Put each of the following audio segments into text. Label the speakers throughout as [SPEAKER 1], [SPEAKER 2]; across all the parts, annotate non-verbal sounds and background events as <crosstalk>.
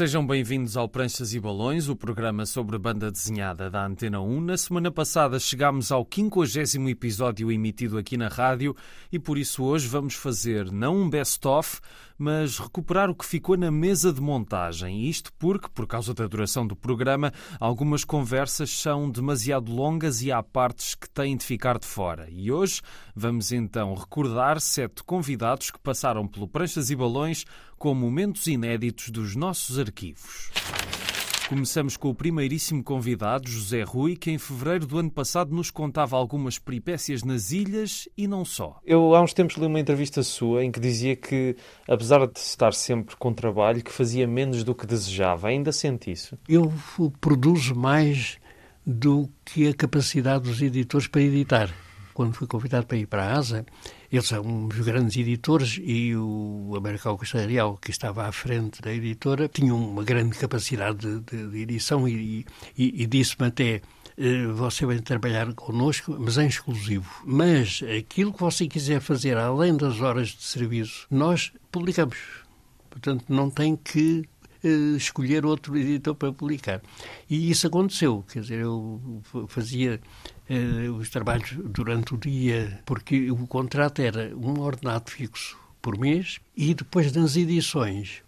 [SPEAKER 1] Sejam bem-vindos ao Pranchas e Balões, o programa sobre banda desenhada da Antena 1. Na semana passada chegámos ao 50 episódio emitido aqui na rádio e por isso hoje vamos fazer não um best-of, mas recuperar o que ficou na mesa de montagem. Isto porque, por causa da duração do programa, algumas conversas são demasiado longas e há partes que têm de ficar de fora. E hoje vamos então recordar sete convidados que passaram pelo Pranchas e Balões com momentos inéditos dos nossos arquivos. Começamos com o primeiríssimo convidado, José Rui, que em fevereiro do ano passado nos contava algumas peripécias nas ilhas e não só.
[SPEAKER 2] Eu há uns tempos li uma entrevista sua em que dizia que, apesar de estar sempre com trabalho, que fazia menos do que desejava. Ainda sente isso?
[SPEAKER 3] Eu produzo mais do que a capacidade dos editores para editar. Quando fui convidado para ir para a ASA, eles são os grandes editores e o Costa Real, que estava à frente da editora, tinha uma grande capacidade de, de, de edição e, e, e disse-me até eh, você vai trabalhar connosco, mas em exclusivo. Mas aquilo que você quiser fazer além das horas de serviço, nós publicamos. Portanto, não tem que uh, escolher outro editor para publicar. E isso aconteceu. Quer dizer, eu fazia uh, os trabalhos durante o dia, porque o contrato era um ordenado fixo por mês e depois das edições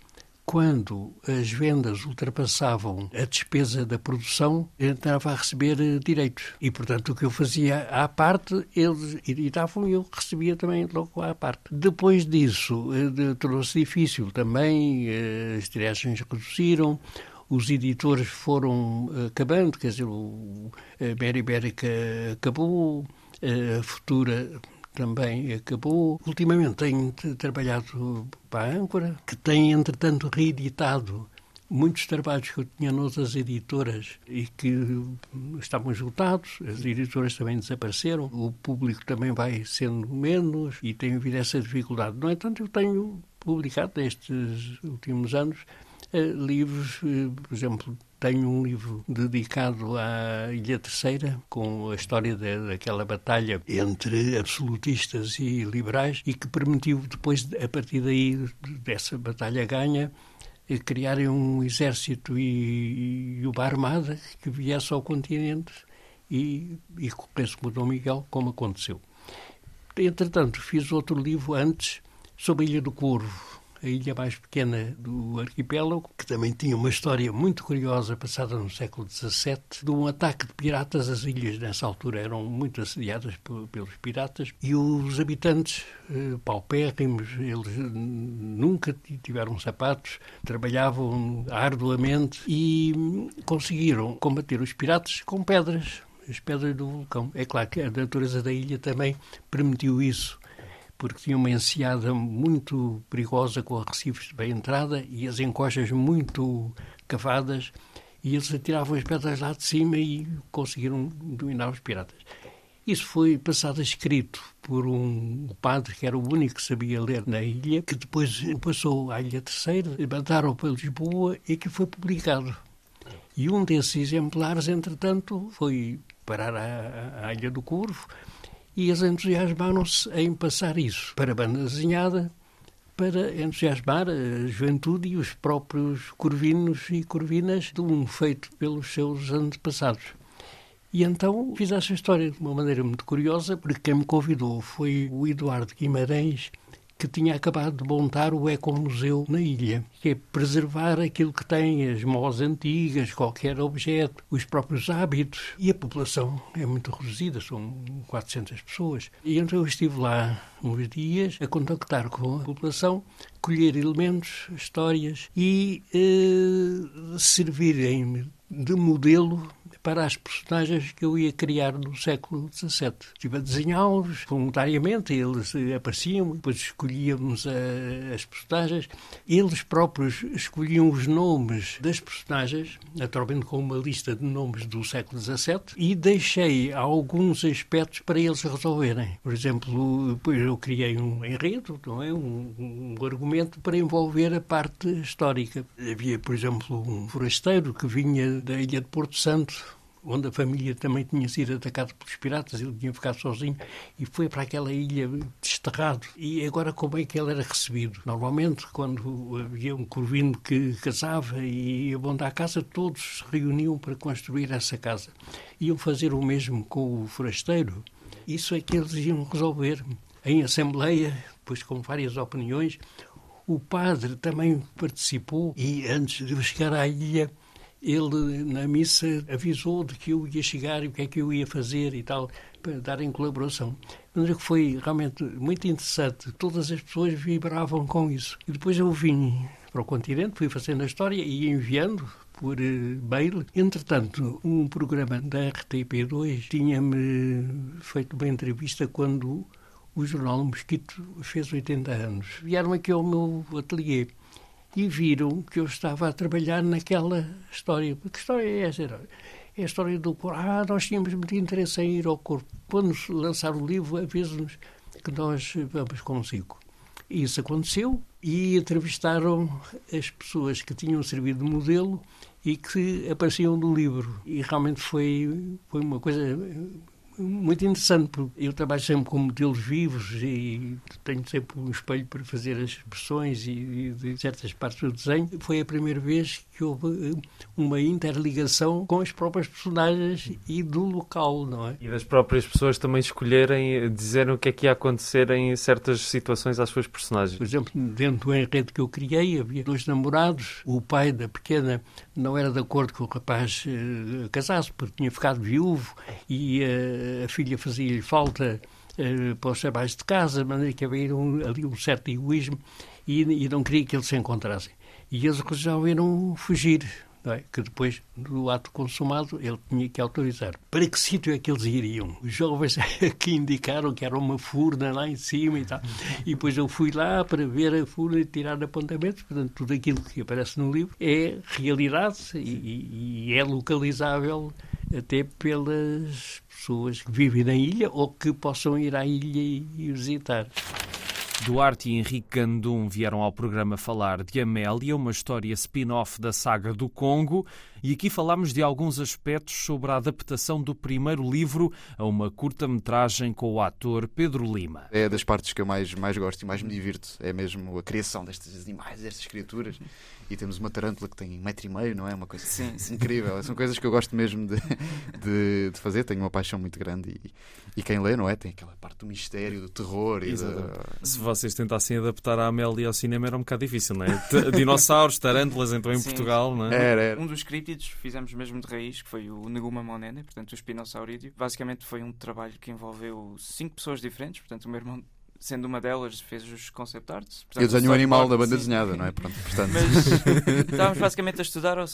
[SPEAKER 3] quando as vendas ultrapassavam a despesa da produção, entrava a receber eh, direitos. E, portanto, o que eu fazia à parte, eles editavam e eu recebia também logo à parte. Depois disso, tornou-se difícil também, as tiragens reduziram, os editores foram eh, acabando, quer dizer, a Mera Ibérica acabou, a Futura também acabou. Ultimamente tenho trabalhado para a Âncora, que tem, entretanto, reeditado muitos trabalhos que eu tinha noutras editoras e que estavam esgotados, as editoras também desapareceram, o público também vai sendo menos e tem havido essa dificuldade. No entanto, eu tenho publicado nestes últimos anos eh, livros, eh, por exemplo, tenho um livro dedicado à Ilha Terceira, com a história de, daquela batalha entre absolutistas e liberais, e que permitiu depois, a partir daí, dessa batalha ganha, eh, criarem um exército e, e uma armada que viesse ao continente e, e corresse o Dom Miguel, como aconteceu. Entretanto, fiz outro livro antes sobre a Ilha do Corvo, a ilha mais pequena do arquipélago, que também tinha uma história muito curiosa passada no século XVII, de um ataque de piratas. As ilhas, nessa altura, eram muito assediadas pelos piratas e os habitantes, eh, paupérrimos, eles nunca tiveram sapatos, trabalhavam arduamente e conseguiram combater os piratas com pedras as pedras do vulcão. É claro que a natureza da ilha também permitiu isso porque tinha uma enseada muito perigosa com arrecifes bem entrada e as encoxas muito cavadas e eles atiravam as pedras lá de cima e conseguiram dominar os piratas. Isso foi passado a escrito por um padre que era o único que sabia ler na ilha, que depois passou à Ilha Terceira, mandaram para Lisboa e que foi publicado. E um desses exemplares, entretanto, foi parar à, à Ilha do Corvo, e eles entusiasmaram-se em passar isso para a banda desenhada, para entusiasmar a juventude e os próprios corvinos e corvinas de um feito pelos seus antepassados. E então fiz essa história de uma maneira muito curiosa, porque quem me convidou foi o Eduardo Guimarães, que tinha acabado de montar o Ecomuseu na ilha, que é preservar aquilo que tem, as mós antigas, qualquer objeto, os próprios hábitos. E a população é muito reduzida, são 400 pessoas. E então eu estive lá uns dias a contactar com a população, colher elementos, histórias e eh, servirem de modelo para as personagens que eu ia criar no século XVII. Estive a desenhá-los voluntariamente, eles apareciam, depois escolhíamos a, eh, as personagens. Eles próprios escolhiam os nomes das personagens, naturalmente com uma lista de nomes do século XVII, e deixei alguns aspectos para eles resolverem. Por exemplo, eu criei um enredo, não é? um, um argumento para envolver a parte histórica. Havia, por exemplo, um forasteiro que vinha da ilha de Porto Santo onde a família também tinha sido atacada pelos piratas, ele tinha ficado sozinho e foi para aquela ilha desterrado. E agora como é que ele era recebido? Normalmente, quando havia um corvino que casava e ia bom da casa, todos se reuniam para construir essa casa. Iam fazer o mesmo com o forasteiro. Isso é que eles iam resolver em assembleia, depois com várias opiniões. O padre também participou e antes de chegar à ilha ele na missa avisou de que eu ia chegar e o que é que eu ia fazer e tal, para dar em colaboração. Mas foi realmente muito interessante. Todas as pessoas vibravam com isso. E depois eu vim para o continente, fui fazendo a história e enviando por uh, mail. Entretanto, um programa da RTP2 tinha-me feito uma entrevista quando o jornal Mosquito fez 80 anos. Vieram aqui ao meu ateliê e viram que eu estava a trabalhar naquela história. Que história é essa? É a história do corpo. Ah, nós tínhamos muito interesse em ir ao corpo. Quando lançar o livro, avisa-nos que nós vamos consigo. Isso aconteceu e entrevistaram as pessoas que tinham servido de modelo e que apareciam no livro. E realmente foi, foi uma coisa muito interessante, porque eu trabalho sempre com modelos vivos e tenho sempre um espelho para fazer as expressões e, de certas partes do desenho. Foi a primeira vez que houve eh, uma interligação com as próprias personagens e do local, não é?
[SPEAKER 2] E das próprias pessoas também escolherem, eh, dizerem o que é que ia acontecer em certas situações às suas personagens.
[SPEAKER 3] Por exemplo, dentro do enredo que eu criei, havia dois namorados. O pai da pequena não era de acordo com o rapaz uh, casasse, porque tinha ficado viúvo e uh, a filha fazia-lhe falta uh, para os trabalhos de casa, maneira que havia um, ali um certo egoísmo e, e não queria que eles se encontrassem. E eles resolveram fugir. É? que depois do ato consumado ele tinha que autorizar. Para que sítio é que eles iriam? Os jovens <laughs> que indicaram que era uma furna lá em cima e tal. E depois eu fui lá para ver a furna e tirar apontamentos. Portanto, tudo aquilo que aparece no livro é realidade e, e é localizável até pelas pessoas que vivem na ilha ou que possam ir à ilha e visitar.
[SPEAKER 1] Duarte e Henrique Gandum vieram ao programa falar de Amélia, uma história spin-off da saga do Congo, e aqui falamos de alguns aspectos sobre a adaptação do primeiro livro a uma curta-metragem com o ator Pedro Lima.
[SPEAKER 4] É das partes que eu mais, mais gosto e mais me divirto, é mesmo a criação destes animais, destas criaturas. E temos uma tarântula que tem um metro e meio, não é? Uma coisa sim, <laughs> sim. incrível. São coisas que eu gosto mesmo de, de, de fazer, tenho uma paixão muito grande. E, e, quem lê, não é? Tem aquela parte do mistério, do terror. E da...
[SPEAKER 1] Se vocês tentassem adaptar a Amélia ao cinema era um bocado difícil, não é? Dinossauros, tarântulas, então em sim. Portugal, não é?
[SPEAKER 4] Era, era.
[SPEAKER 5] Um dos scripts fizemos mesmo de raiz, que foi o Neguma Monene, portanto o Espinosaurídeo. Basicamente foi um trabalho que envolveu cinco pessoas diferentes, portanto o meu irmão sendo uma delas, fez os concept arts.
[SPEAKER 4] Portanto, eu desenho um animal da banda sim. desenhada, não é? Pronto,
[SPEAKER 5] portanto... Mas <laughs> estávamos basicamente a estudar, ou,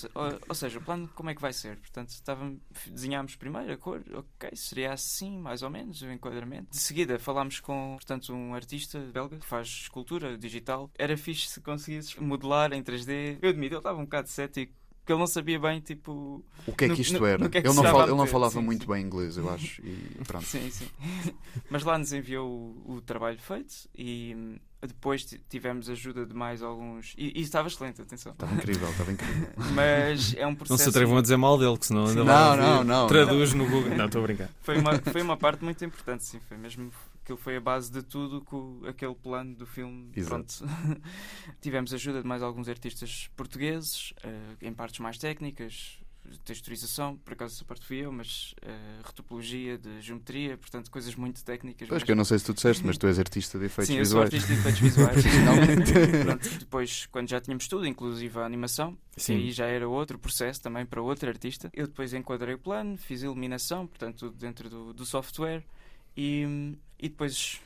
[SPEAKER 5] ou, seja, o plano como é que vai ser. Portanto, estávamos, desenhámos primeiro a cor, ok, seria assim, mais ou menos, o enquadramento. De seguida falámos com, portanto, um artista belga que faz escultura digital. Era fixe se conseguisses modelar em 3D. Eu admito, ele estava um bocado cético porque ele não sabia bem, tipo...
[SPEAKER 4] O que é que isto no, era? No, no que é que ele, não fala, ele não falava sim, muito sim. bem inglês, eu acho, e pronto.
[SPEAKER 5] Sim, sim. <laughs> Mas lá nos enviou o, o trabalho feito e hum, depois tivemos ajuda de mais alguns. E, e estava excelente, atenção.
[SPEAKER 4] Estava incrível, estava incrível. <laughs>
[SPEAKER 5] Mas é um processo.
[SPEAKER 1] Não se atrevam a dizer mal dele, que senão
[SPEAKER 4] ainda não, não, não,
[SPEAKER 1] Traduz não. no Google. Não, estou a brincar.
[SPEAKER 5] Foi uma, foi <laughs> uma parte muito importante, sim. Foi mesmo aquilo foi a base de tudo com aquele plano do filme.
[SPEAKER 4] Exato.
[SPEAKER 5] Pronto. <laughs> Tivemos ajuda de mais alguns artistas portugueses, uh, em partes mais técnicas, texturização, por acaso essa parte fui eu, mas uh, retopologia de geometria, portanto coisas muito técnicas.
[SPEAKER 4] Pois que eu não sei se tu disseste, mas tu és <laughs> artista de efeitos
[SPEAKER 5] Sim,
[SPEAKER 4] visuais.
[SPEAKER 5] Sim, eu sou artista de efeitos visuais. <laughs> Pronto, depois, quando já tínhamos tudo, inclusive a animação, Sim. aí já era outro processo também para outro artista, eu depois enquadrei o plano, fiz iluminação, portanto tudo dentro do, do software e, e depois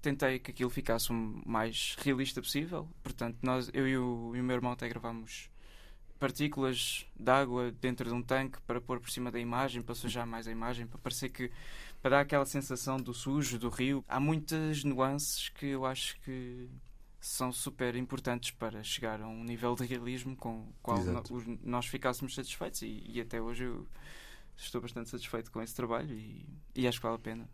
[SPEAKER 5] tentei que aquilo ficasse o mais realista possível. Portanto, nós, eu e o, e o meu irmão até gravámos partículas de água dentro de um tanque para pôr por cima da imagem, para sujar mais a imagem, para parecer que para dar aquela sensação do sujo, do rio. Há muitas nuances que eu acho que são super importantes para chegar a um nível de realismo com o qual nós ficássemos satisfeitos e, e, até hoje eu estou bastante satisfeito com esse trabalho e, e acho que vale a pena.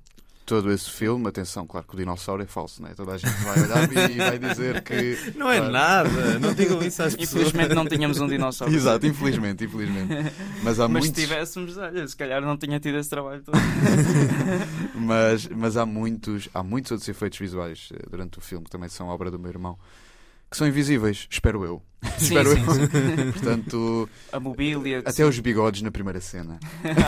[SPEAKER 4] Todo esse filme, atenção, claro que o dinossauro é falso, né? toda a gente vai olhar e <laughs> vai dizer que.
[SPEAKER 1] Não é claro, nada, não digam isso às
[SPEAKER 5] pessoas. Infelizmente não tínhamos um dinossauro.
[SPEAKER 4] Exato, infelizmente, infelizmente.
[SPEAKER 5] Mas,
[SPEAKER 4] há
[SPEAKER 5] mas
[SPEAKER 4] muitos...
[SPEAKER 5] se tivéssemos, olha, se calhar não tinha tido esse trabalho todo. <laughs>
[SPEAKER 4] mas, mas há muitos, há muitos outros efeitos visuais eh, durante o filme que também são obra do meu irmão que são invisíveis, espero eu.
[SPEAKER 5] Sim, <laughs>
[SPEAKER 4] espero
[SPEAKER 5] sim,
[SPEAKER 4] eu.
[SPEAKER 5] Sim.
[SPEAKER 4] Portanto,
[SPEAKER 5] a mobília.
[SPEAKER 4] Até os bigodes na primeira cena.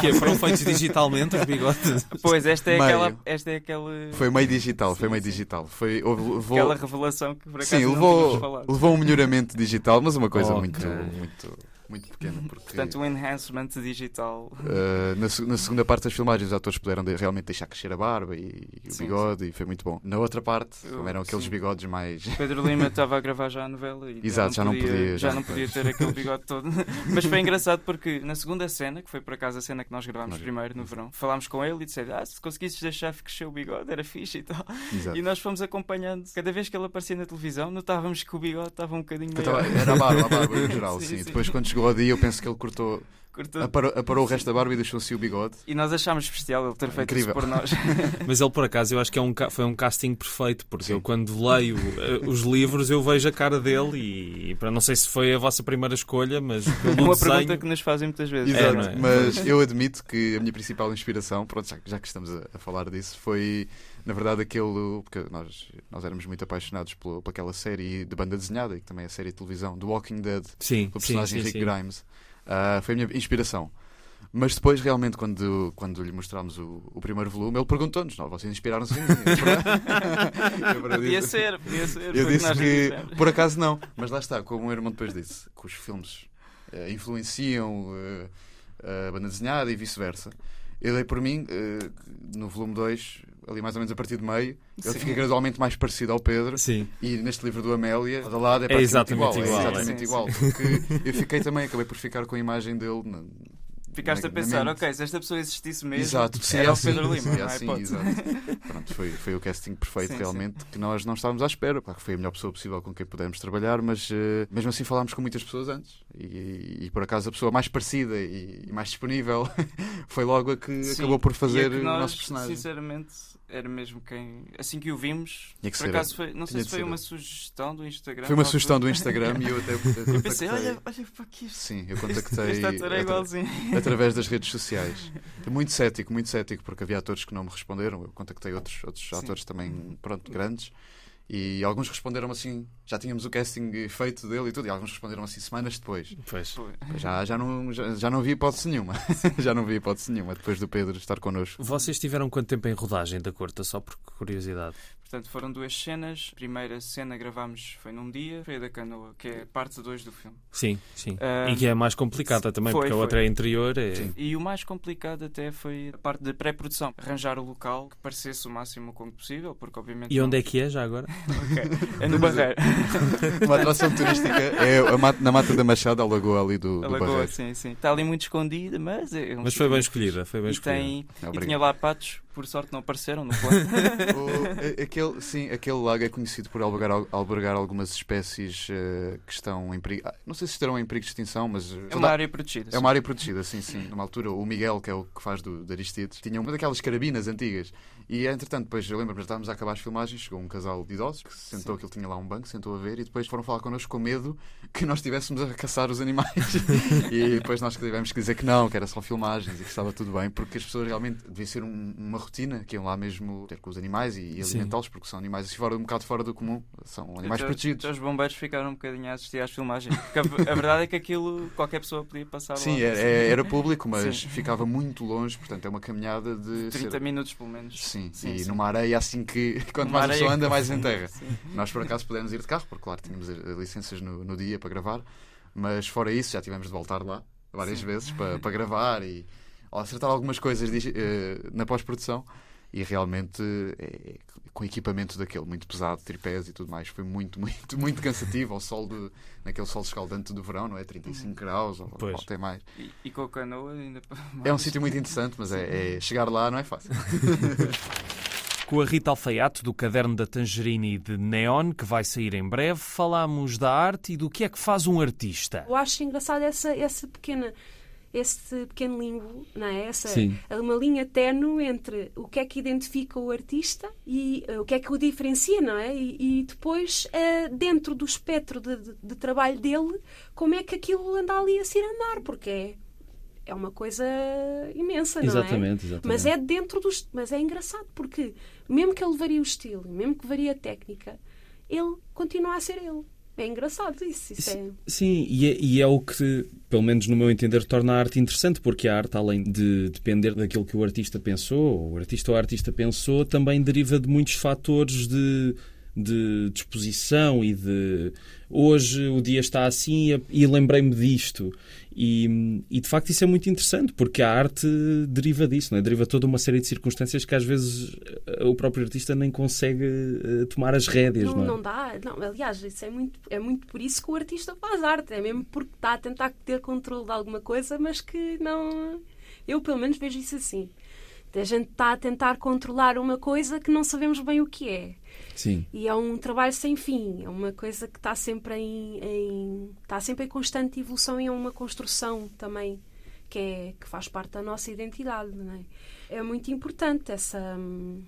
[SPEAKER 1] que foram feitos digitalmente os bigodes.
[SPEAKER 5] Pois, esta é meio. aquela. Esta é aquela...
[SPEAKER 4] Foi meio digital, foi meio digital. Foi,
[SPEAKER 5] levou... Aquela revelação que por acaso
[SPEAKER 4] sim, levou, levou um melhoramento digital, mas uma coisa okay. muito, muito muito pequena. Porque,
[SPEAKER 5] Portanto, um enhancement digital.
[SPEAKER 4] Uh, na, na, segunda parte das filmagens, os atores puderam de, realmente deixar crescer a barba e, e o sim, bigode, sim. e foi muito bom. Na outra parte, eram aqueles sim. bigodes mais.
[SPEAKER 5] Pedro Lima estava a gravar já a novela e
[SPEAKER 4] Exato, já não podia, já não podia,
[SPEAKER 5] já não podia ter aquele bigode todo. <laughs> Mas foi engraçado porque na segunda cena, que foi por acaso a cena que nós gravámos nós... primeiro no verão, falámos com ele e dissemos: Ah, se conseguisses deixar crescer o bigode, era fixe e tal. Exato. E nós fomos acompanhando. Cada vez que ele aparecia na televisão, notávamos que o bigode estava um bocadinho maior.
[SPEAKER 4] Era a barba, a barba em geral, <laughs> sim. Depois, quando chegou ao dia, eu penso que ele cortou Cortou. Aparou, aparou o resto da barba e deixou-se o bigode.
[SPEAKER 5] E nós achámos especial ele ter feito Incrível. isso por nós. <laughs>
[SPEAKER 1] Mas ele, por acaso, eu acho que é um, foi um casting perfeito, porque Sim. eu, quando leio uh, os livros, eu vejo a cara dele e, para não sei se foi a vossa primeira escolha, mas.
[SPEAKER 5] É <laughs> uma desenho... pergunta que nos fazem muitas vezes.
[SPEAKER 4] Exato, é, é? Mas eu admito que a minha principal inspiração, pronto, já, já que estamos a, a falar disso, foi na verdade, aquele. Porque nós, nós éramos muito apaixonados por, por aquela série de banda desenhada, e que também é a série de televisão, do Walking Dead,
[SPEAKER 1] sim,
[SPEAKER 4] do personagem
[SPEAKER 1] sim, sim,
[SPEAKER 4] Rick Grimes. Uh, foi a minha inspiração. Mas depois, realmente, quando, quando lhe mostramos o, o primeiro volume, ele perguntou-nos: não, vocês inspiraram-se em mim? <laughs>
[SPEAKER 5] podia ser, podia ser.
[SPEAKER 4] Eu disse que, por acaso, não. Mas lá está, como o meu irmão depois disse, que os filmes uh, influenciam uh, a banda desenhada e vice-versa. Eu dei por mim, no volume 2, ali mais ou menos a partir de meio, ele fica gradualmente mais parecido ao Pedro.
[SPEAKER 1] Sim.
[SPEAKER 4] E neste livro do Amélia, da lado é,
[SPEAKER 1] é exatamente
[SPEAKER 4] igual.
[SPEAKER 1] igual.
[SPEAKER 4] É exatamente sim, igual. Sim. Porque eu fiquei também, acabei por ficar com a imagem dele
[SPEAKER 5] Ficaste a pensar, ok, se esta pessoa existisse mesmo,
[SPEAKER 4] exato,
[SPEAKER 5] sim, era o Pedro Lima,
[SPEAKER 4] não é? Sim, exato. <laughs> Pronto, foi, foi o casting perfeito, sim, realmente, sim. que nós não estávamos à espera. Claro que foi a melhor pessoa possível com quem pudemos trabalhar, mas uh, mesmo assim falámos com muitas pessoas antes. E, e, e por acaso a pessoa mais parecida e, e mais disponível <laughs> foi logo a que sim, acabou por fazer
[SPEAKER 5] nós,
[SPEAKER 4] o nosso personagem.
[SPEAKER 5] Sinceramente, era mesmo quem. Assim que o vimos,
[SPEAKER 4] por
[SPEAKER 5] ser, acaso foi. Não sei se foi uma sugestão do Instagram.
[SPEAKER 4] Foi uma sugestão do Instagram e eu até. <laughs>
[SPEAKER 5] Eu, eu pensei, olha, olha para aqui.
[SPEAKER 4] Sim, eu contactei. <laughs>
[SPEAKER 5] Este ator é igualzinho. <laughs>
[SPEAKER 4] Através das redes sociais. Muito cético, muito cético, porque havia atores que não me responderam. Eu contactei outros, outros atores também, pronto, grandes. E alguns responderam assim, já tínhamos o casting feito dele e tudo, e alguns responderam assim semanas depois.
[SPEAKER 1] Pois.
[SPEAKER 4] Já, já, não, já, já não vi hipótese nenhuma. <laughs> já não vi hipótese nenhuma depois do Pedro estar connosco.
[SPEAKER 1] Vocês tiveram quanto tempo em rodagem da curta, só por curiosidade?
[SPEAKER 5] Portanto, foram duas cenas. A primeira cena gravámos foi num dia, foi a da canoa, que é parte 2 do filme.
[SPEAKER 1] Sim, sim. Uh, e que é mais complicada também,
[SPEAKER 5] foi,
[SPEAKER 1] porque
[SPEAKER 5] foi.
[SPEAKER 1] a outra é interior. É...
[SPEAKER 5] E o mais complicado até foi a parte de pré-produção. Arranjar o local que parecesse o máximo como possível, porque obviamente.
[SPEAKER 1] E onde é <laughs> que é já agora?
[SPEAKER 5] ok. <laughs> É no Barreiro. <laughs>
[SPEAKER 4] Uma atração turística é na Mata da Machada, a lagoa ali do,
[SPEAKER 5] a
[SPEAKER 4] do
[SPEAKER 5] lagoa,
[SPEAKER 4] Barreiro.
[SPEAKER 5] sim, sim. Está ali muito escondida, mas. É um
[SPEAKER 1] mas foi bem escolhida, foi bem
[SPEAKER 5] e
[SPEAKER 1] escolhida.
[SPEAKER 5] Tem, e tinha lá patos por sorte não apareceram no plano. <laughs>
[SPEAKER 4] o, aquele, sim, aquele lago é conhecido por albergar, albergar algumas espécies uh, que estão em perigo. Ah, não sei se estarão em perigo de extinção, mas.
[SPEAKER 5] É uma área protegida.
[SPEAKER 4] É uma área protegida, sim, sim. Numa altura, o Miguel, que é o que faz do, do Aristides, tinha uma daquelas carabinas antigas. E entretanto, depois eu lembro-me, estávamos a acabar as filmagens, chegou um casal de idosos que se sentou, que ele tinha lá um banco, sentou a ver e depois foram falar connosco com medo que nós estivéssemos a caçar os animais. <laughs> e depois nós tivemos que dizer que não, que era só filmagens e que estava tudo bem, porque as pessoas realmente devia ser um, uma rotina que iam lá mesmo ter com os animais e, e alimentá-los, porque são animais assim, fora, um bocado fora do comum, são animais
[SPEAKER 5] então,
[SPEAKER 4] protegidos.
[SPEAKER 5] Então os bombeiros ficaram um bocadinho a assistir às filmagens, porque a, a verdade é que aquilo qualquer pessoa podia passar
[SPEAKER 4] Sim,
[SPEAKER 5] lá.
[SPEAKER 4] Era, é, era público, mas sim. ficava muito longe, portanto é uma caminhada de
[SPEAKER 5] 30
[SPEAKER 4] ser...
[SPEAKER 5] minutos pelo menos.
[SPEAKER 4] Sim, sim e sim. numa areia assim que <laughs> quanto mais a pessoa anda, mais em terra. <laughs> Nós por acaso pudemos ir de carro, porque claro, tínhamos licenças no, no dia para gravar, mas fora isso já tivemos de voltar lá várias vezes para, para gravar e acertar algumas coisas uh, na pós-produção e realmente é, com equipamento daquele muito pesado, tripés e tudo mais, foi muito, <laughs> muito, muito cansativo ao sol do, naquele sol escaldante do verão, não é? 35 uhum. graus ou, ou até mais.
[SPEAKER 5] E, e, com a canoa ainda mais.
[SPEAKER 4] É um sítio muito interessante, mas é, é, chegar lá não é fácil. <laughs>
[SPEAKER 1] Com a Rita Alfaiate, do Caderno da Tangerine e de Neon, que vai sair em breve, falamos da arte e do que é que faz um artista.
[SPEAKER 6] Eu acho engraçado essa, essa pequena esse pequeno limbo, não é? Essa, Sim. uma linha terno entre o que é que identifica o artista e uh, o que é que o diferencia, não é? E, e depois, uh, dentro do espectro de, de, de, trabalho dele, como é que aquilo anda ali a se andar, porque é, é uma coisa imensa, não
[SPEAKER 2] exatamente,
[SPEAKER 6] é?
[SPEAKER 2] Exatamente.
[SPEAKER 6] Mas é dentro dos. Mas é engraçado, porque mesmo que ele varie o estilo, mesmo que varie a técnica, ele continua a ser ele. É engraçado isso. isso
[SPEAKER 2] sim,
[SPEAKER 6] é...
[SPEAKER 2] sim e, é, e, é, o que, pelo menos no meu entender, torna a arte interessante, porque a arte, além de depender daquilo que o artista pensou, o artista ou a artista pensou, também deriva de muitos fatores de, de disposição e de hoje o dia está assim e lembrei-me disto. E, e, de facto isso é muito interessante porque a arte deriva disso, não é? deriva toda uma série de circunstâncias que às vezes eh, o próprio artista nem consegue uh, tomar as rédeas.
[SPEAKER 6] Não,
[SPEAKER 2] não, é?
[SPEAKER 6] não dá, não, aliás, isso é muito, é muito por isso que o artista faz arte, é mesmo porque está a tentar ter controle de alguma coisa, mas que não. Eu pelo menos vejo isso assim. A gente está a tentar controlar uma coisa que não sabemos bem o que é.
[SPEAKER 2] Sim.
[SPEAKER 6] E é um trabalho sem fim, é uma coisa que está sempre em, em, está sempre em constante evolução e é uma construção também que, é, que faz parte da nossa identidade. Não é? é muito importante essa. Hum,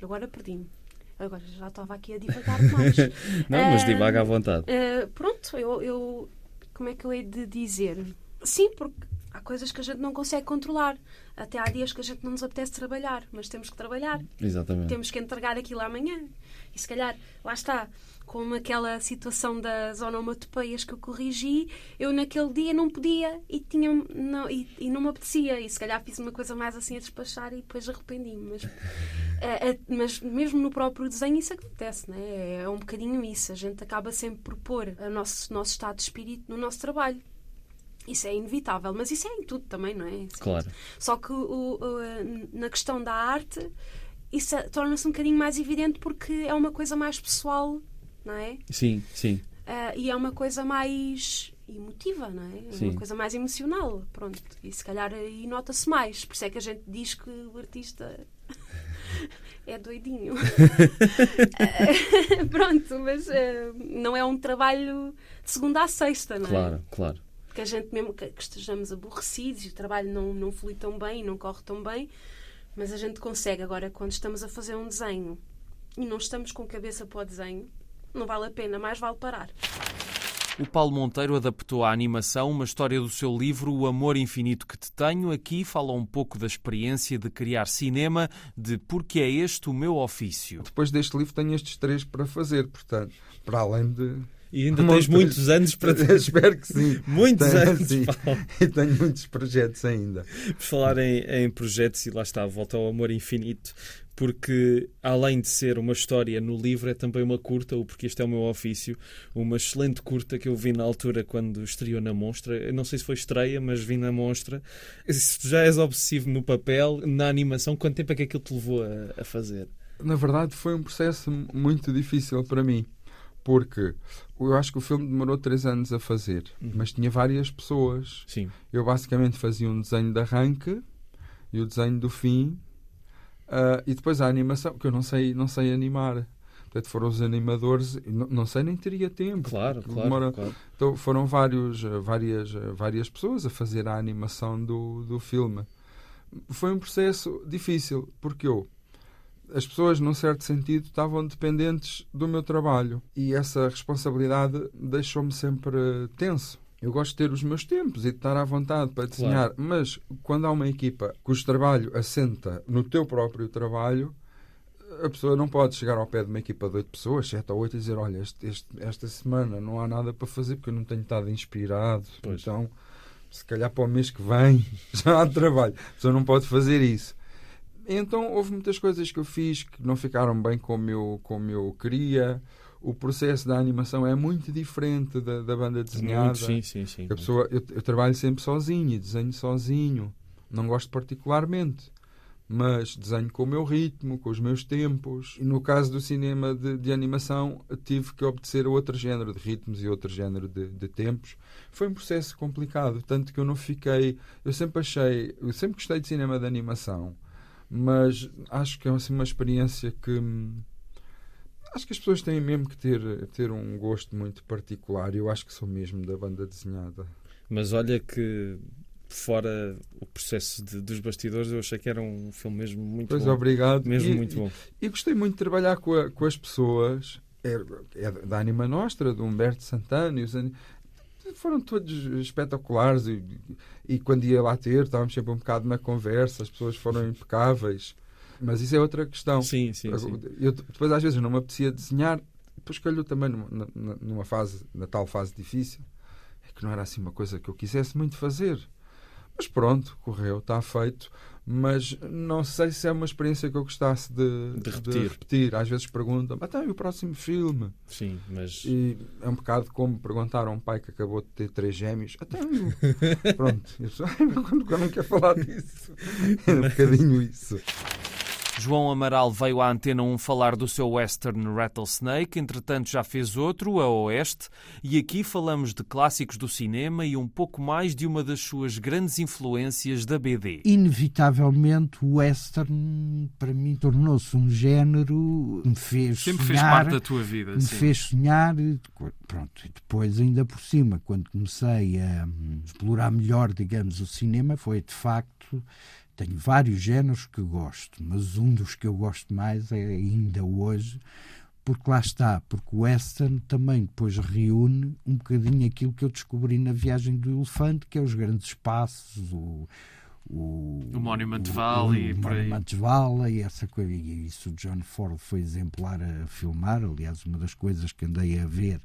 [SPEAKER 6] agora perdi-me. Agora já estava aqui a divagar mais. <laughs>
[SPEAKER 2] não, mas uh, divaga à vontade.
[SPEAKER 6] Uh, pronto, eu, eu. Como é que eu hei de dizer? Sim, porque há coisas que a gente não consegue controlar. Até há dias que a gente não nos apetece trabalhar, mas temos que trabalhar.
[SPEAKER 2] Exatamente.
[SPEAKER 6] Temos que entregar aquilo amanhã. E se calhar, lá está, como aquela situação das onomatopeias que eu corrigi, eu naquele dia não podia e, tinha, não, e, e não me apetecia. E se calhar fiz uma coisa mais assim a despachar e depois arrependi-me. Mas, é, <laughs> é, mas mesmo no próprio desenho isso acontece, né? é um bocadinho isso. A gente acaba sempre por pôr o nosso, nosso estado de espírito no nosso trabalho. Isso é inevitável, mas isso é em tudo também, não é?
[SPEAKER 2] Claro.
[SPEAKER 6] Só que o, o, na questão da arte, isso torna-se um bocadinho mais evidente porque é uma coisa mais pessoal, não é?
[SPEAKER 2] Sim, sim.
[SPEAKER 6] Uh, e é uma coisa mais emotiva, não é? É
[SPEAKER 2] sim.
[SPEAKER 6] uma coisa mais emocional, pronto. E se calhar aí nota-se mais. Por isso é que a gente diz que o artista <laughs> é doidinho. uh, <laughs> <laughs> pronto, mas uh, não é um trabalho de segunda a sexta, não
[SPEAKER 2] é? Claro, claro
[SPEAKER 6] que a gente, mesmo que, que estejamos aborrecidos e o trabalho não, não flui tão bem, não corre tão bem, mas a gente consegue. Agora, quando estamos a fazer um desenho e não estamos com cabeça para o desenho, não vale a pena, mais vale parar.
[SPEAKER 1] O Paulo Monteiro adaptou à animação uma história do seu livro O Amor Infinito que Te Tenho. Aqui fala um pouco da experiência de criar cinema, de porque é este o meu ofício.
[SPEAKER 7] Depois deste livro tenho estes três para fazer, portanto, para além de
[SPEAKER 2] e ainda tens muitos anos para. <laughs>
[SPEAKER 7] Espero que sim. <laughs>
[SPEAKER 2] muitos tenho, anos. Sim. <laughs>
[SPEAKER 7] E tenho muitos projetos ainda.
[SPEAKER 2] Por falar em, em projetos, e lá está, volta ao amor infinito, porque além de ser uma história no livro, é também uma curta, ou porque este é o meu ofício, uma excelente curta que eu vi na altura quando estreou na Monstra. Eu não sei se foi estreia, mas vi na Monstra. Se tu já és obsessivo no papel, na animação, quanto tempo é que aquilo te levou a, a fazer?
[SPEAKER 7] Na verdade, foi um processo muito difícil para mim porque eu acho que o filme demorou três anos a fazer, uhum. mas tinha várias pessoas.
[SPEAKER 2] Sim.
[SPEAKER 7] Eu basicamente fazia um desenho de arranque e o desenho do fim uh, e depois a animação, que eu não sei, não sei animar. Portanto, foram os animadores, não, não sei, nem teria tempo.
[SPEAKER 2] Claro, claro, demora... claro.
[SPEAKER 7] Então, foram vários, várias, várias pessoas a fazer a animação do, do filme. Foi um processo difícil, porque eu as pessoas, num certo sentido, estavam dependentes do meu trabalho e essa responsabilidade deixou-me sempre tenso. Eu gosto de ter os meus tempos e de estar à vontade para desenhar, claro. mas quando há uma equipa cujo trabalho assenta no teu próprio trabalho, a pessoa não pode chegar ao pé de uma equipa de oito pessoas, sete ou oito, e dizer: Olha, este, este, esta semana não há nada para fazer porque eu não tenho estado inspirado. Pois. Então, se calhar para o mês que vem <laughs> já há trabalho. A pessoa não pode fazer isso. Então houve muitas coisas que eu fiz que não ficaram bem como eu, como eu queria. O processo da animação é muito diferente da, da banda desenhada. Muito,
[SPEAKER 2] sim, sim, sim.
[SPEAKER 7] A pessoa, eu, eu trabalho sempre sozinho e desenho sozinho. Não gosto particularmente mas desenho com o meu ritmo, com os meus tempos. E no caso do cinema de, de, animação, tive que obedecer a outro género de ritmos e outro género de, de, tempos. Foi um processo complicado, tanto que eu não fiquei. Eu sempre achei. Eu sempre gostei de cinema de animação mas acho que é assim, uma experiência que hum, acho que as pessoas têm mesmo que ter, ter um gosto muito particular. Eu acho que sou mesmo da banda desenhada.
[SPEAKER 2] Mas olha que fora o processo de, dos bastidores, eu achei que era um filme mesmo muito
[SPEAKER 7] pois
[SPEAKER 2] bom.
[SPEAKER 7] obrigado.
[SPEAKER 2] Mesmo
[SPEAKER 7] e,
[SPEAKER 2] muito bom.
[SPEAKER 7] E, e, gostei muito de trabalhar com, a, com as pessoas. É, é, da Anima Nostra, do Humberto Santana. Os, foram todos espetaculares. E, e quando ia lá ter, estávamos sempre um bocado na conversa. As pessoas foram impecáveis. Mas isso é outra questão.
[SPEAKER 2] Sim, sim, sim.
[SPEAKER 7] Eu, depois, às vezes, não me apetecia desenhar. Depois calhou também numa, numa fase, na tal fase difícil. É que não era assim uma coisa que eu quisesse muito fazer. Mas pronto, correu, está feito. Mas não sei se é uma experiência que eu gostasse de,
[SPEAKER 2] de, repetir.
[SPEAKER 7] de repetir. Às vezes perguntam, até o próximo filme?
[SPEAKER 2] Sim, mas.
[SPEAKER 7] E é um bocado como perguntar a um pai que acabou de ter três gêmeos. Até <laughs> Pronto, eu, só, eu não quero falar disso. <laughs> É um bocadinho isso.
[SPEAKER 1] João Amaral veio à Antena 1 falar do seu western Rattlesnake, entretanto já fez outro, a Oeste, e aqui falamos de clássicos do cinema e um pouco mais de uma das suas grandes influências da BD.
[SPEAKER 8] Inevitavelmente o western para mim tornou-se um género que me fez
[SPEAKER 1] Sempre
[SPEAKER 8] sonhar,
[SPEAKER 1] fez parte da tua vida.
[SPEAKER 8] Me
[SPEAKER 1] sim.
[SPEAKER 8] fez sonhar, pronto, e depois ainda por cima, quando comecei a explorar melhor, digamos, o cinema, foi de facto tenho vários géneros que gosto, mas um dos que eu gosto mais é ainda hoje, porque lá está, porque o western também depois reúne um bocadinho aquilo que eu descobri na viagem do elefante, que é os grandes espaços, o,
[SPEAKER 1] o, o Monument o, Valley,
[SPEAKER 8] o, o Monument Valley, essa coisa, e isso o John Ford foi exemplar a filmar, aliás, uma das coisas que andei a ver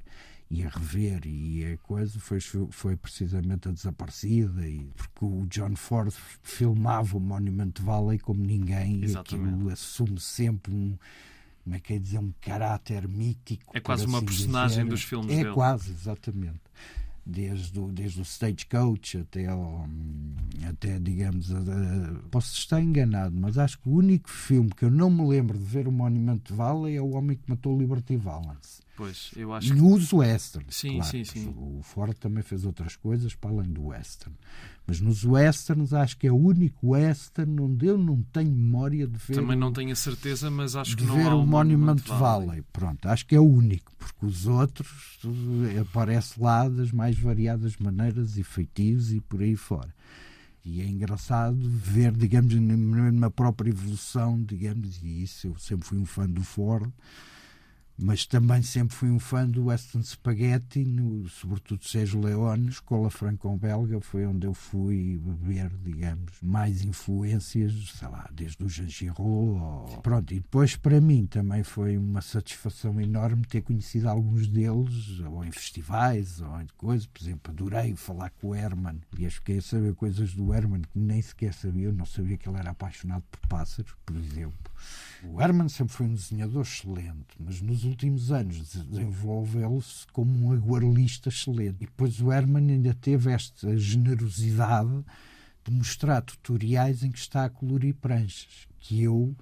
[SPEAKER 8] e a rever e a coisa foi, foi precisamente a desaparecida e porque o John Ford filmava o Monument Valley como ninguém
[SPEAKER 1] Exatamente.
[SPEAKER 8] e aquilo assume sempre um como é que é dizer, um caráter mítico.
[SPEAKER 1] É quase uma
[SPEAKER 8] assim
[SPEAKER 1] personagem
[SPEAKER 8] dizer.
[SPEAKER 1] dos filmes
[SPEAKER 8] é
[SPEAKER 1] dele.
[SPEAKER 8] Quase, exatamente. Desde o, desde o Stagecoach até, ao, até digamos, a, a, posso estar enganado, mas acho que o único filme que eu não me lembro de ver o Monument Valley é O Homem que Matou Liberty Valance.
[SPEAKER 1] Pois, eu acho que...
[SPEAKER 8] Nos western.
[SPEAKER 1] Sim,
[SPEAKER 8] claro,
[SPEAKER 1] sim, sim.
[SPEAKER 8] O Ford também fez outras coisas para além do western. Mas nos westerns acho que é o único western onde eu não tenho memória de ver.
[SPEAKER 1] Também não tenho a certeza, mas acho que não
[SPEAKER 8] ver
[SPEAKER 1] há
[SPEAKER 8] o Monument,
[SPEAKER 1] Valley.
[SPEAKER 8] Valley. Pronto, acho que é o único, porque os outros aparece lá das mais variadas maneiras e feitios e por aí fora. E é engraçado ver, digamos, na própria evolução, digamos, e isso eu sempre fui um fã do Ford mas também sempre fui um fã do Western Spaghetti, no, sobretudo Sérgio Leone, escola franco-belga, foi onde eu fui beber, digamos, mais influências, sei lá, desde o Jean Giraud. Ou... Pronto, e depois para mim também foi uma satisfação enorme ter conhecido alguns deles, ou em festivais, ou em coisas. Por exemplo, adorei falar com o Herman, e fiquei a saber coisas do Herman que nem sequer sabia, não sabia que ele era apaixonado por pássaros, por exemplo. O Herman sempre foi um desenhador excelente, mas nos últimos anos desenvolveu-se como um aguarelista excelente. E depois o Herman ainda teve esta generosidade de mostrar tutoriais em que está a colorir pranchas, que eu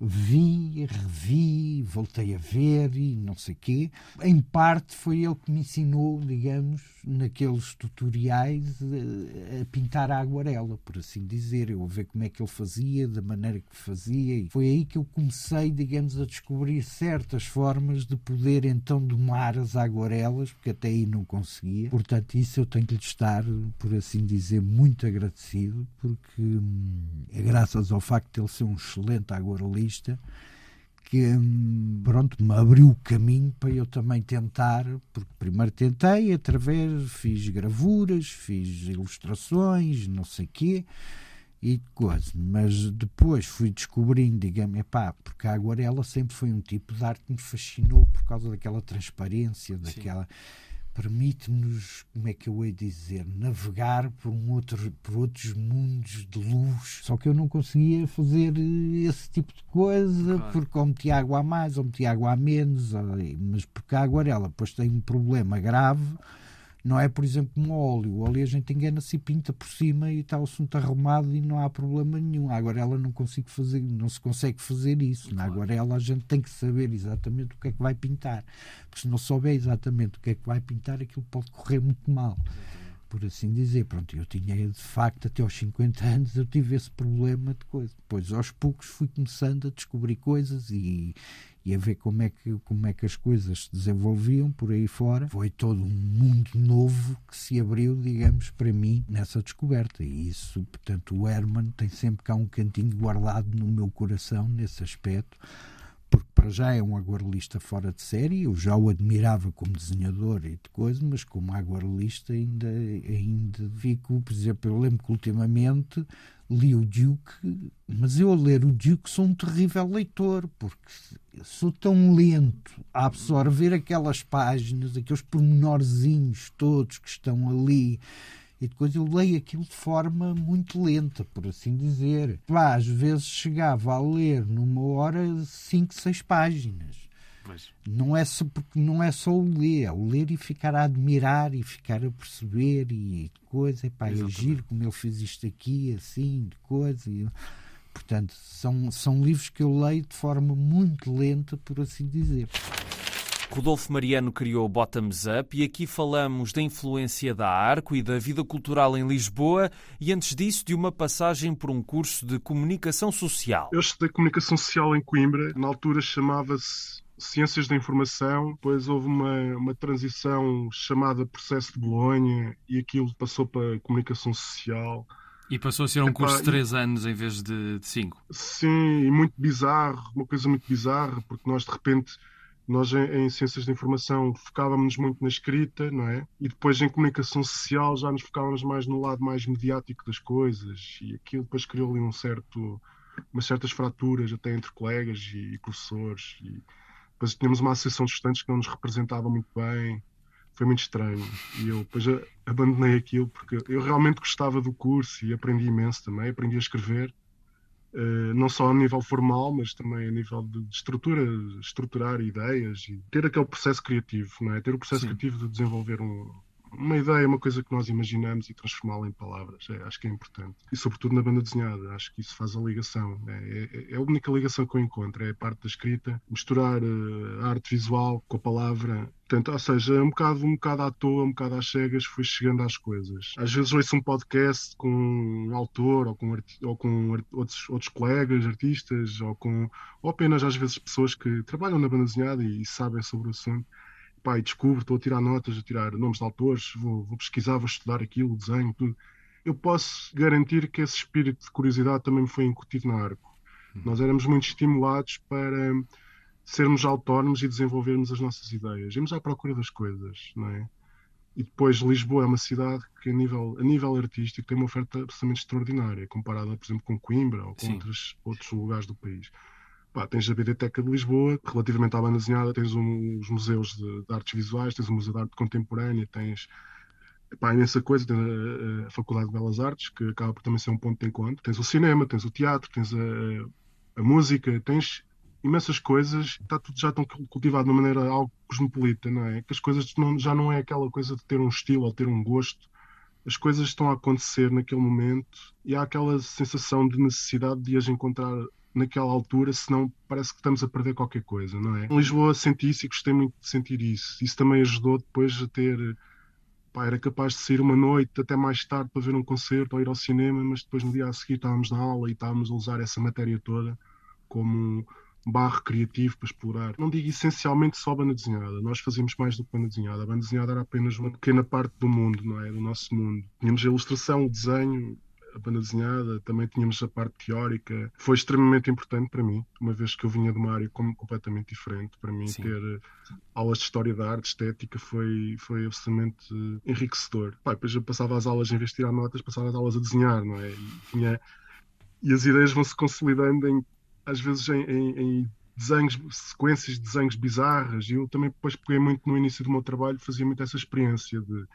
[SPEAKER 8] vi, revi, voltei a ver e não sei quê. Em parte foi ele que me ensinou, digamos, naqueles tutoriais a, a pintar a aguarela, por assim dizer. Eu a ver como é que ele fazia, da maneira que fazia. E foi aí que eu comecei, digamos, a descobrir certas formas de poder então domar as aguarelas, porque até aí não conseguia. Portanto, isso eu tenho que lhe estar, por assim dizer, muito agradecido, porque hum, é graças ao facto de ele ser um excelente aguarelista que pronto, me abriu o caminho para eu também tentar, porque primeiro tentei através, fiz gravuras, fiz ilustrações, não sei quê, e coisa, mas depois fui descobrindo, digamos, epá, porque a aguarela sempre foi um tipo de arte que me fascinou por causa daquela transparência, daquela... Sim permite-nos, como é que eu hei dizer, navegar por, um outro, por outros mundos de luz. Só que eu não conseguia fazer eh, esse tipo de coisa, claro. porque ou metia água a mais, ou metia água a menos, mas porque a aguarela depois tem um problema grave, não é, por exemplo, um óleo. O óleo a gente engana-se e pinta por cima e está o assunto arrumado e não há problema nenhum. A aguarela não consigo fazer, não se consegue fazer isso. Claro. Na aguarela a gente tem que saber exatamente o que é que vai pintar. Porque se não souber exatamente o que é que vai pintar, aquilo pode correr muito mal. Por assim dizer, pronto, eu tinha de facto até aos 50 anos eu tive esse problema de coisa. Depois aos poucos fui começando a descobrir coisas e, e a ver como é que, como é que as coisas se desenvolviam por aí fora. Foi todo um mundo novo que se abriu, digamos, para mim nessa descoberta. E isso, portanto, o Herman tem sempre cá um cantinho guardado no meu coração nesse aspecto para já é um aguarelista fora de série, eu já o admirava como desenhador e de coisa, mas como aguarelista ainda, ainda fico, por exemplo, eu lembro que ultimamente li o Duke, mas eu a ler o Duke sou um terrível leitor, porque sou tão lento a absorver aquelas páginas, aqueles pormenorzinhos todos que estão ali, e depois eu leio aquilo de forma muito lenta, por assim dizer. Pá, às vezes chegava a ler numa hora cinco, seis páginas. Pois. Não é só porque não é só o ler, é o ler e ficar a admirar e ficar a perceber e coisa, e pá, giro como ele fez isto aqui, assim, de coisa. E, portanto, são, são livros que eu leio de forma muito lenta, por assim dizer.
[SPEAKER 1] Rodolfo Mariano criou Bottoms Up e aqui falamos da influência da Arco e da vida cultural em Lisboa e antes disso de uma passagem por um curso de comunicação social.
[SPEAKER 9] Eu estudei comunicação social em Coimbra, na altura chamava-se Ciências da Informação, depois houve uma, uma transição chamada Processo de Bolonha e aquilo passou para Comunicação Social.
[SPEAKER 1] E passou a ser um Epá, curso de três anos em vez de, de cinco.
[SPEAKER 9] Sim, e muito bizarro, uma coisa muito bizarra, porque nós de repente nós, em, em, Ciências da Informação, focávamos muito na escrita, não é? E depois, em Comunicação Social, já nos focávamos mais no lado mais mediático das coisas. E aquilo depois criou ali um certo, umas certas fraturas, até entre colegas e, e professores. E depois tínhamos uma associação de estudantes que não nos representava muito bem. Foi muito estranho. E eu depois abandonei aquilo porque eu realmente gostava do curso e aprendi imenso também. Aprendi a escrever Uh, não só a nível formal, mas também a nível de, de, estrutura, estruturar ideias e ter aquele processo criativo, não é? Ter o processo Sim. criativo de desenvolver um, uma ideia, uma coisa que nós imaginamos e transformá-la em palavras. É, acho que é importante. E sobretudo na banda desenhada, acho que isso faz a ligação. É, é, é a única ligação que eu encontro, é a parte da escrita, misturar a arte visual com a palavra. Portanto, ou seja, é um bocado, um bocado à toa, um bocado às cegas, fui chegando às coisas. Às vezes ouço um podcast com um autor ou com, ou com outros, outros colegas, artistas, ou com ou apenas às vezes pessoas que trabalham na banda desenhada e, e sabem sobre o assunto e descubro, estou a tirar notas, a tirar nomes de autores, vou, vou pesquisar, vou estudar aquilo, desenho, tudo. Eu posso garantir que esse espírito de curiosidade também me foi incutido na Arco. Uhum. Nós éramos muito estimulados para sermos autónomos e desenvolvermos as nossas ideias. Íamos à procura das coisas, não é? E depois Lisboa é uma cidade que a nível, a nível artístico tem uma oferta absolutamente extraordinária, comparada, por exemplo, com Coimbra ou com outros, outros lugares do país. Pá, tens a Biblioteca de Lisboa, relativamente à banda desenhada, tens um, os museus de, de, artes visuais, tens o Museu de Arte Contemporânea, tens pá, imensa coisa, tens a, a, Faculdade de Belas Artes, que acaba por também ser um ponto de encontro, tens o cinema, tens o teatro, tens a, a música, tens imensas coisas, está tudo já tão cultivado de uma maneira algo cosmopolita, não é? Que as coisas não, já não é aquela coisa de ter um estilo ou ter um gosto, as coisas estão a acontecer naquele momento e há aquela sensação de necessidade de as encontrar naquela altura, senão parece que estamos a perder qualquer coisa, não é? Em Lisboa senti isso e gostei muito de sentir isso. Isso também ajudou depois a ter. Pá, era capaz de sair uma noite até mais tarde para ver um concerto ou ir ao cinema, mas depois no dia a seguir estávamos na aula e estávamos a usar essa matéria toda como um barro criativo para explorar. Não digo essencialmente só banda desenhada, nós fazíamos mais do que banda desenhada. A banda desenhada era apenas uma pequena parte do mundo, não é? Do nosso mundo. Tínhamos a ilustração, o desenho, a banda desenhada, também tínhamos a parte teórica. Foi extremamente importante para mim, uma vez que eu vinha de uma área completamente diferente. Para mim, Sim. ter eh, aulas de história da arte, estética, foi, foi absolutamente enriquecedor. Pá, depois eu passava as aulas, em vez de tirar notas, passava as aulas a desenhar, não é? E, tinha, e as ideias vão se consolidando, em, às vezes, em, em, em desenhos, sequências de desenhos bizarras. E eu também depois peguei muito no início do meu trabalho, fazia muito essa experiência de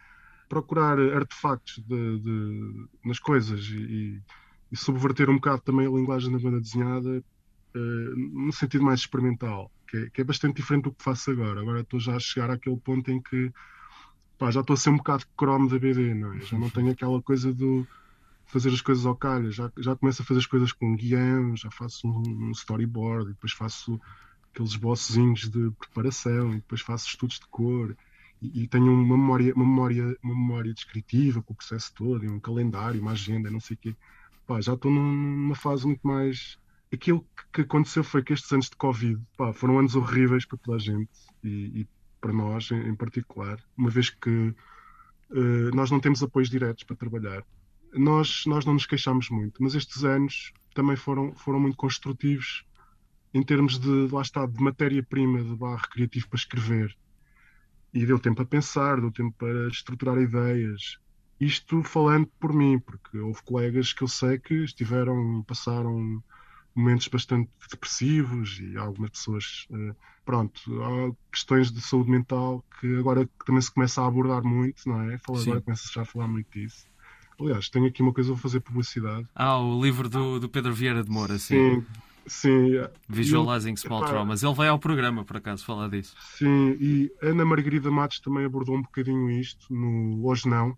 [SPEAKER 9] procurar artefactos de, de, nas coisas e, e, subverter um bocado também a linguagem da banda desenhada uh, no sentido mais experimental, que é, que é, bastante diferente do que faço agora. Agora estou já a chegar àquele ponto em que pá, já estou a ser um bocado cromo da BD, não é? já não tenho aquela coisa do fazer as coisas ao calho, já, já começo a fazer as coisas com guião, já faço um, um storyboard depois faço aqueles esboçozinhos de preparação depois faço estudos de cor e, tenho uma memória, uma memória, uma memória descritiva com o processo todo, um calendário, uma agenda, não sei o quê. Pá, já estou numa fase muito mais aquilo que aconteceu foi que estes anos de Covid pá, foram anos horríveis para toda a gente e, e para nós em, em, particular, uma vez que uh, nós não temos apoios diretos para trabalhar. Nós, nós não nos queixamos muito, mas estes anos também foram, foram muito construtivos em termos de, lá está, de matéria-prima de barro criativo para escrever. E deu tempo a pensar, deu tempo para estruturar ideias. Isto falando por mim, porque houve colegas que eu sei que estiveram, passaram momentos bastante depressivos e algumas pessoas, eh, pronto, há questões de saúde mental que agora também se começa a abordar muito, não é? Fala, agora começa já a falar muito disso. Aliás, tenho aqui uma coisa, vou fazer publicidade.
[SPEAKER 2] Ah, o livro do, do Pedro Vieira de Moura,
[SPEAKER 9] sim. Sim, sim.
[SPEAKER 2] Visualizing Small epá, Traumas. Ele vai ao programa, por acaso, falar disso.
[SPEAKER 9] Sim, e Ana Margarida Matos também abordou um bocadinho isto no Hoje Não,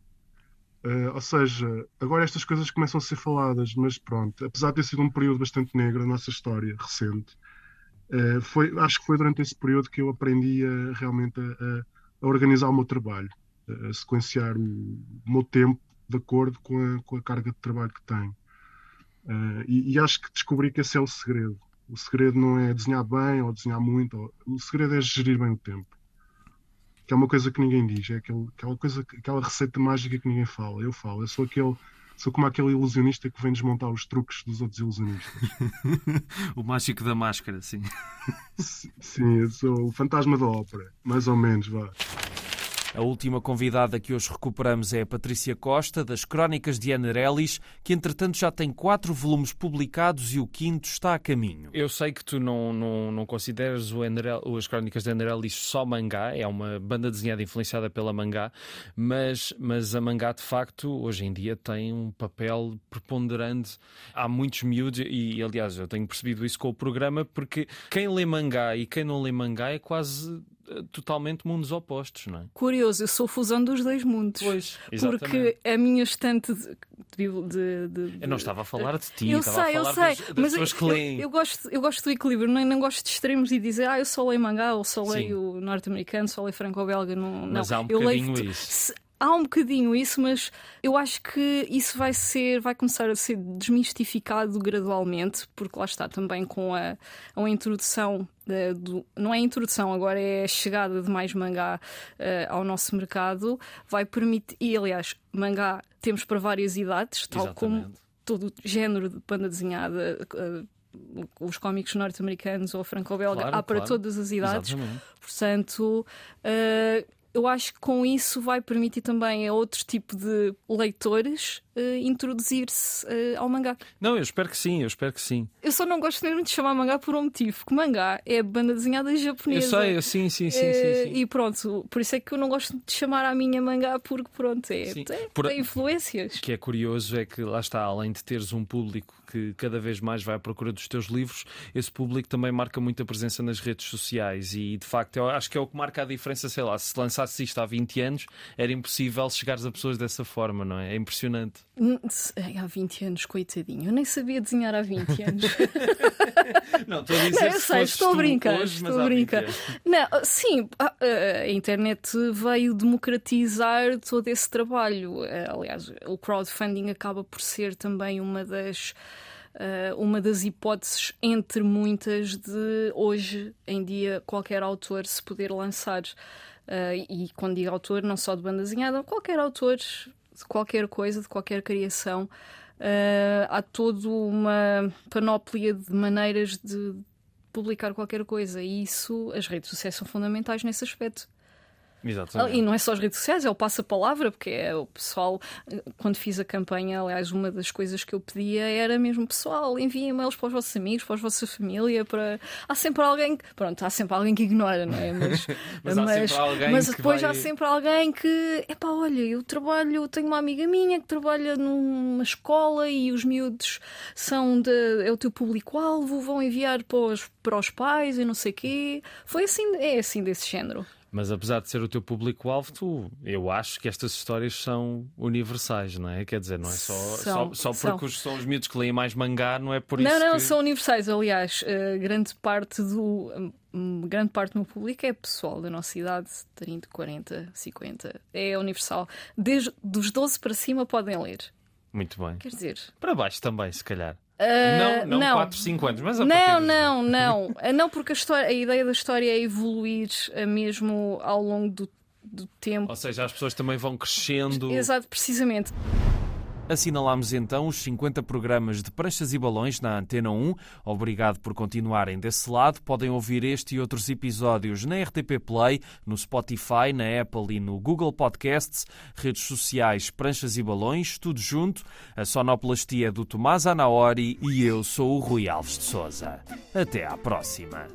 [SPEAKER 9] Uh, ou seja, agora estas coisas começam a ser faladas, mas pronto, apesar de ter sido um período bastante negro na nossa história recente, uh, foi, acho que foi durante esse período que eu aprendi a, realmente a, a organizar o meu trabalho, a sequenciar o, o, meu tempo de acordo com a, com a carga de trabalho que tenho. Uh, e, e, acho que descobri que esse é o segredo. O segredo não é desenhar bem ou desenhar muito, ou, o segredo é gerir bem o tempo que é uma coisa que ninguém diz, é aquele, aquela coisa, aquela receita mágica que ninguém fala. Eu falo, eu sou aquele, sou como aquele ilusionista que vem desmontar os truques dos outros ilusionistas. <laughs>
[SPEAKER 2] o mágico da máscara, sim.
[SPEAKER 9] sim, eu sou o fantasma da ópera, mais ou menos, vá.
[SPEAKER 2] A última convidada que hoje recuperamos é a Patrícia Costa, das Crónicas de Anerelis, que entretanto já tem quatro volumes publicados e o quinto está a caminho. Eu sei que tu não, não, não consideras o as Crónicas de Anerelis só mangá, é uma banda desenhada influenciada pela mangá, mas, mas a mangá de facto hoje em dia tem um papel preponderante. Há muitos miúdos, e aliás eu tenho percebido isso com o programa, porque quem lê mangá e quem não lê mangá é quase totalmente mundos opostos, não é?
[SPEAKER 10] Curioso, eu sou fusão dos dois mundos.
[SPEAKER 2] Pois,
[SPEAKER 10] exatamente. Porque a minha estante de, de, de,
[SPEAKER 2] Eu não estava a falar de ti,
[SPEAKER 10] eu
[SPEAKER 2] estava
[SPEAKER 10] sei,
[SPEAKER 2] a falar
[SPEAKER 10] eu sei,
[SPEAKER 2] das, das
[SPEAKER 10] mas
[SPEAKER 2] leem.
[SPEAKER 10] Eu, eu, gosto, eu gosto do equilíbrio, não, não gosto de extremos e dizer ah, eu só leio mangá ou só leio norte-americano, só leio franco-belga. Não,
[SPEAKER 2] mas
[SPEAKER 10] não.
[SPEAKER 2] há um
[SPEAKER 10] eu
[SPEAKER 2] bocadinho
[SPEAKER 10] leio,
[SPEAKER 2] isso.
[SPEAKER 10] Há um bocadinho isso, mas eu acho que isso vai ser, vai começar a ser desmistificado gradualmente, porque lá está também com a, a introdução do, não é a introdução, agora é a chegada de mais mangá uh, ao nosso mercado, vai permitir, e aliás, mangá temos para várias idades, tal
[SPEAKER 2] Exatamente.
[SPEAKER 10] como todo o género de banda desenhada. Uh, os cómicos norte-americanos ou franco-belga,
[SPEAKER 2] claro,
[SPEAKER 10] há para
[SPEAKER 2] claro.
[SPEAKER 10] todas as idades.
[SPEAKER 2] Exatamente.
[SPEAKER 10] Portanto, uh, eu acho que com isso vai permitir também a outro tipo de leitores introduzir-se uh, ao mangá.
[SPEAKER 2] Não, eu espero que sim, eu espero que sim.
[SPEAKER 10] Eu só não gosto mesmo de chamar mangá por um motivo, porque mangá é banda desenhada japonesa.
[SPEAKER 2] Eu sei, sim, sim, sim, sim, sim,
[SPEAKER 10] E pronto, por isso é que eu não gosto de chamar a minha mangá porque pronto, é, tem influências.
[SPEAKER 2] O que é curioso é que lá está, além de teres um público que cada vez mais vai à procura dos teus livros, esse público também marca muita presença nas redes sociais e de facto eu acho que é o que marca a diferença, sei lá, se lançasse isto há 20 anos era impossível chegares a pessoas dessa forma, não é? É impressionante.
[SPEAKER 10] Hum, Há 20 anos, coitadinho, eu nem sabia desenhar há 20 <laughs> anos.
[SPEAKER 2] Não, estou a dizer
[SPEAKER 10] Não, eu sei, estou a brincar,
[SPEAKER 2] hoje,
[SPEAKER 10] estou a
[SPEAKER 2] há 20
[SPEAKER 10] brincar. Não, sim, a, a- a internet veio democratizar todo esse trabalho. Aliás, o crowdfunding acaba por ser também uma das. uma das hipóteses entre muitas de hoje em dia qualquer autor se poder lançar. Eh, e quando digo autor, não só de banda desenhada, qualquer autor de qualquer coisa, de qualquer criação, eh, há toda uma panóplia de maneiras de publicar qualquer coisa e isso, as redes sociais são fundamentais nesse aspecto.
[SPEAKER 2] Exatamente.
[SPEAKER 10] E não é só as redes sociais, é o passa-palavra, porque é o pessoal, quando fiz a campanha, aliás, uma das coisas que eu pedia era mesmo, pessoal, enviem e-mails para os vossos amigos, para a vossa família, para... Há sempre alguém. Pronto, há sempre alguém que ignora, não é? Mas, <laughs>
[SPEAKER 2] Mas
[SPEAKER 10] mas
[SPEAKER 2] que
[SPEAKER 10] depois
[SPEAKER 2] vai-
[SPEAKER 10] há sempre alguém que... Epá, olha, eu trabalho, tenho uma amiga minha que trabalha numa escola e os miúdos são de... é o teu público-alvo, vão enviar para os, para os pais e não sei quê. Foi assim, é assim desse género.
[SPEAKER 2] Mas apesar de ser o teu público-alvo, tu, eu acho que estas histórias são universais, não é? Quer dizer, não é só,
[SPEAKER 10] São,
[SPEAKER 2] só, só porque os- são os miúdos que leem mais mangá, não é por
[SPEAKER 10] não,
[SPEAKER 2] isso
[SPEAKER 10] não,
[SPEAKER 2] que...
[SPEAKER 10] são universais. Aliás, eh, grande parte do hum, grande parte do meu público é pessoal da nossa idade, 30, 40, 50. É universal. Desde dos 12 para cima podem ler.
[SPEAKER 2] Muito bem.
[SPEAKER 10] Quer dizer,
[SPEAKER 2] Para baixo também, se calhar.
[SPEAKER 1] Uh, não, não, 4, 5 anos, mas a
[SPEAKER 10] Não, não, não. <laughs> não, porque a, história, a ideia da história é evoluir mesmo ao longo do, do tempo.
[SPEAKER 1] Ou seja, as pessoas também vão crescendo.
[SPEAKER 10] Exato, precisamente.
[SPEAKER 1] Assinalamos então os 50 programas de Pranchas e Balões na Antena 1. Obrigado por continuarem desse lado. Podem ouvir este e outros episódios na RTP Play, no Spotify, na Apple e no Google Podcasts, redes sociais Pranchas e Balões, tudo junto. A sonoplastia é do Tomás Anaori e eu sou o Rui Alves de Souza. Até à próxima.